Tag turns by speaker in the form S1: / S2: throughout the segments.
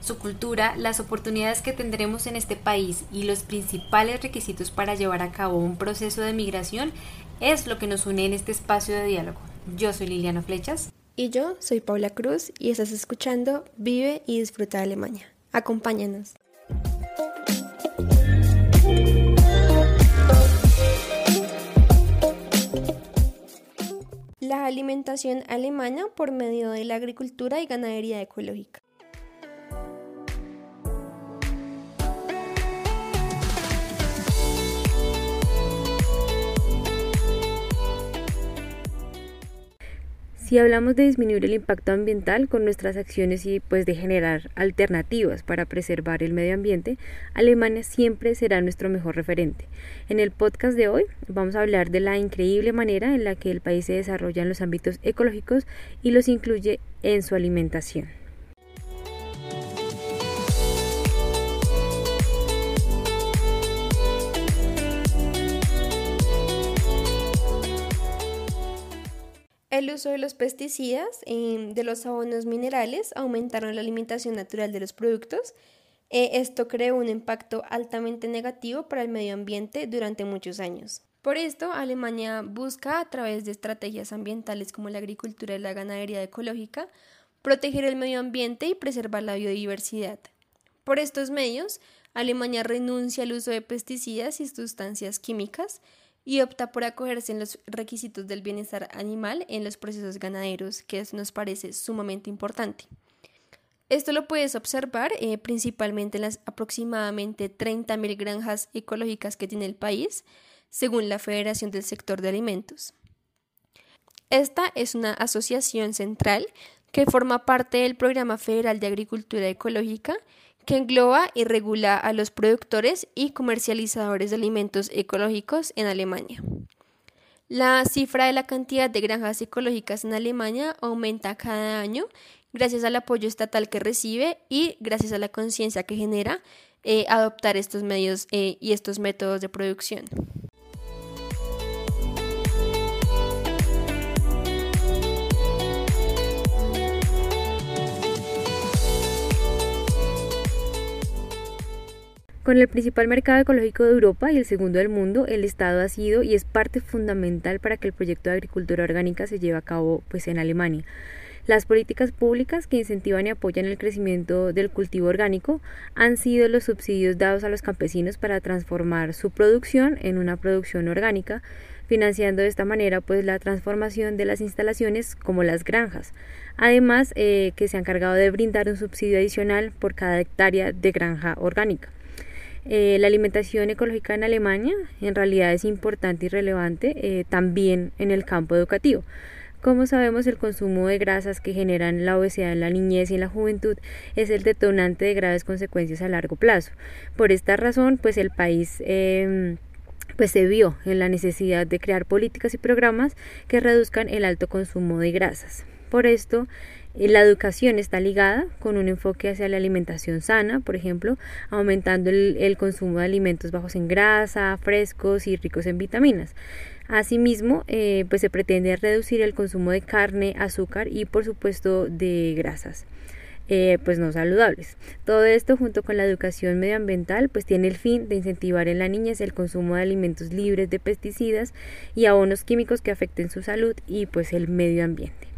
S1: Su cultura, las oportunidades que tendremos en este país y los principales requisitos para llevar a cabo un proceso de migración es lo que nos une en este espacio de diálogo. Yo soy Liliana Flechas.
S2: Y yo soy Paula Cruz y estás escuchando Vive y Disfruta de Alemania. Acompáñanos. la alimentación alemana por medio de la agricultura y ganadería ecológica.
S1: Si hablamos de disminuir el impacto ambiental con nuestras acciones y pues de generar alternativas para preservar el medio ambiente, Alemania siempre será nuestro mejor referente. En el podcast de hoy vamos a hablar de la increíble manera en la que el país se desarrolla en los ámbitos ecológicos y los incluye en su alimentación.
S2: El uso de los pesticidas, em, de los abonos minerales, aumentaron la alimentación natural de los productos. Eh, esto creó un impacto altamente negativo para el medio ambiente durante muchos años. Por esto, Alemania busca, a través de estrategias ambientales como la agricultura y la ganadería ecológica, proteger el medio ambiente y preservar la biodiversidad. Por estos medios, Alemania renuncia al uso de pesticidas y sustancias químicas, y opta por acogerse en los requisitos del bienestar animal en los procesos ganaderos, que nos parece sumamente importante. Esto lo puedes observar eh, principalmente en las aproximadamente 30.000 granjas ecológicas que tiene el país, según la Federación del Sector de Alimentos. Esta es una asociación central que forma parte del Programa Federal de Agricultura Ecológica que engloba y regula a los productores y comercializadores de alimentos ecológicos en Alemania. La cifra de la cantidad de granjas ecológicas en Alemania aumenta cada año gracias al apoyo estatal que recibe y gracias a la conciencia que genera eh, adoptar estos medios eh, y estos métodos de producción.
S1: Con el principal mercado ecológico de Europa y el segundo del mundo, el Estado ha sido y es parte fundamental para que el proyecto de agricultura orgánica se lleve a cabo pues, en Alemania. Las políticas públicas que incentivan y apoyan el crecimiento del cultivo orgánico han sido los subsidios dados a los campesinos para transformar su producción en una producción orgánica, financiando de esta manera pues la transformación de las instalaciones como las granjas. Además eh, que se han encargado de brindar un subsidio adicional por cada hectárea de granja orgánica. Eh, la alimentación ecológica en Alemania en realidad es importante y relevante eh, también en el campo educativo. Como sabemos, el consumo de grasas que generan la obesidad en la niñez y en la juventud es el detonante de graves consecuencias a largo plazo. Por esta razón, pues el país em, pues se vio en la necesidad de crear políticas y programas que reduzcan el alto consumo de grasas. Por esto, eh, la educación está ligada con un enfoque hacia la alimentación sana, por ejemplo, aumentando el, consumo de alimentos bajos en grasa, frescos y ricos en vitaminas. Asimismo, eh, pues se pretende reducir el consumo de carne, azúcar y por supuesto de grasas. Eh, pues no saludables. Todo esto junto con la educación medioambiental pues tiene el fin de incentivar en la niñez el consumo de alimentos libres de pesticidas y abonos químicos que afecten su salud y pues el medio ambiente.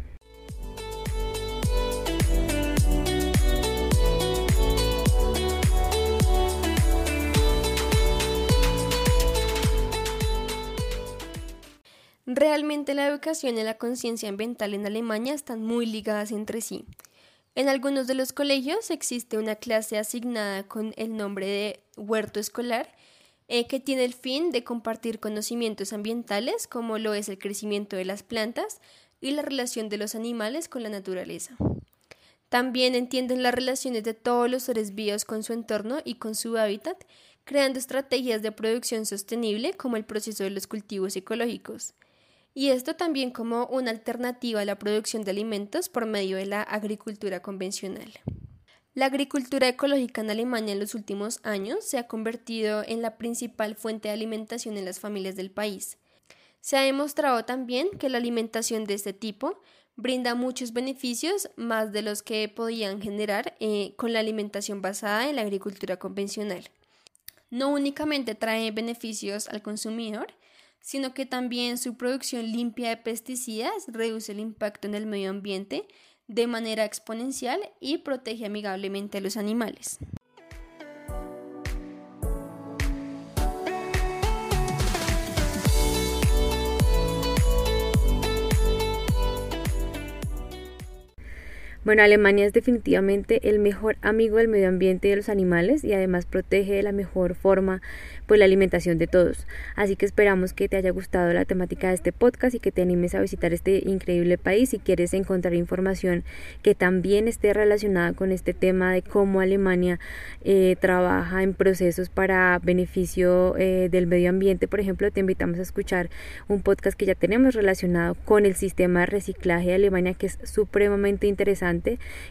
S2: Realmente la educación y la conciencia ambiental en Alemania están muy ligadas entre sí. En algunos de los colegios existe una clase asignada con el nombre de huerto escolar eh, que tiene el fin de compartir conocimientos ambientales como lo es el crecimiento de las plantas y la relación de los animales con la naturaleza. También entienden las relaciones de todos los seres vivos con su entorno y con su hábitat, creando estrategias de producción sostenible como el proceso de los cultivos ecológicos. Y esto también como una alternativa a la producción de alimentos por medio de la agricultura convencional. La agricultura ecológica en Alemania en los últimos años se ha convertido en la principal fuente de alimentación en las familias del país. Se ha demostrado también que la alimentación de este tipo brinda muchos beneficios más de los que podían generar eh, con la alimentación basada en la agricultura convencional. No únicamente trae beneficios al consumidor, sino que también su producción limpia de pesticidas reduce el impacto en el medio ambiente de manera exponencial y protege amigablemente a los animales.
S1: Bueno, Alemania es definitivamente el mejor amigo del medio ambiente y de los animales y además protege de la mejor forma pues la alimentación de todos. Así que esperamos que te haya gustado la temática de este podcast y que te animes a visitar este increíble país si quieres encontrar información que también esté relacionada con este tema de cómo Alemania eh, trabaja en procesos para beneficio eh, del medio ambiente. Por ejemplo, te invitamos a escuchar un podcast que ya tenemos relacionado con el sistema de reciclaje de Alemania que es supremamente interesante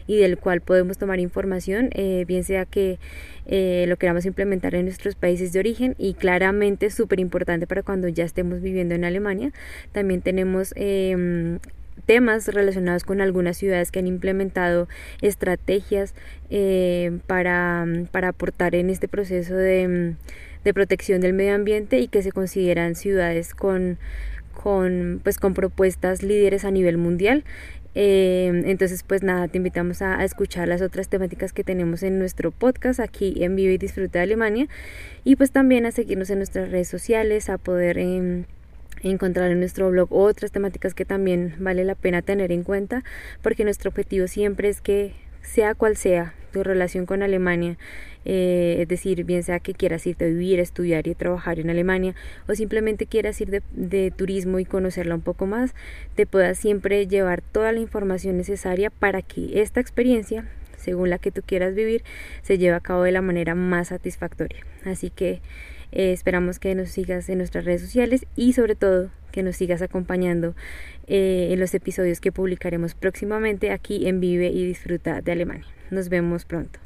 S1: y del cual podemos tomar información, eh, bien sea que eh, lo queramos implementar en nuestros países de origen y claramente súper importante para cuando ya estemos viviendo en Alemania. También tenemos em, temas relacionados con algunas ciudades que han implementado estrategias eh, para, para, aportar en este proceso de, de, protección del medio ambiente y que se consideran ciudades con, con, pues, con propuestas líderes a nivel mundial. Em, entonces, pues nada, te invitamos a, escuchar las otras temáticas que tenemos en nuestro podcast aquí en Vive y Disfruta de Alemania. Y pues también a seguirnos en nuestras redes sociales, a poder em, encontrar en nuestro blog otras temáticas que también vale la pena tener en cuenta porque nuestro objetivo siempre es que sea cual sea tu relación con Alemania, eh, es decir, bien sea que quieras irte a vivir, estudiar y trabajar en Alemania o simplemente quieras ir de, turismo y conocerla un poco más, te puedas siempre llevar toda la información necesaria para que esta experiencia, según la que tú quieras vivir, se lleve a cabo de la manera más satisfactoria. Así que eh, esperamos que nos sigas en nuestras redes sociales y sobre todo que nos sigas acompañando eh, en los episodios que publicaremos próximamente aquí en Vive y Disfruta de Alemania. Nos vemos pronto.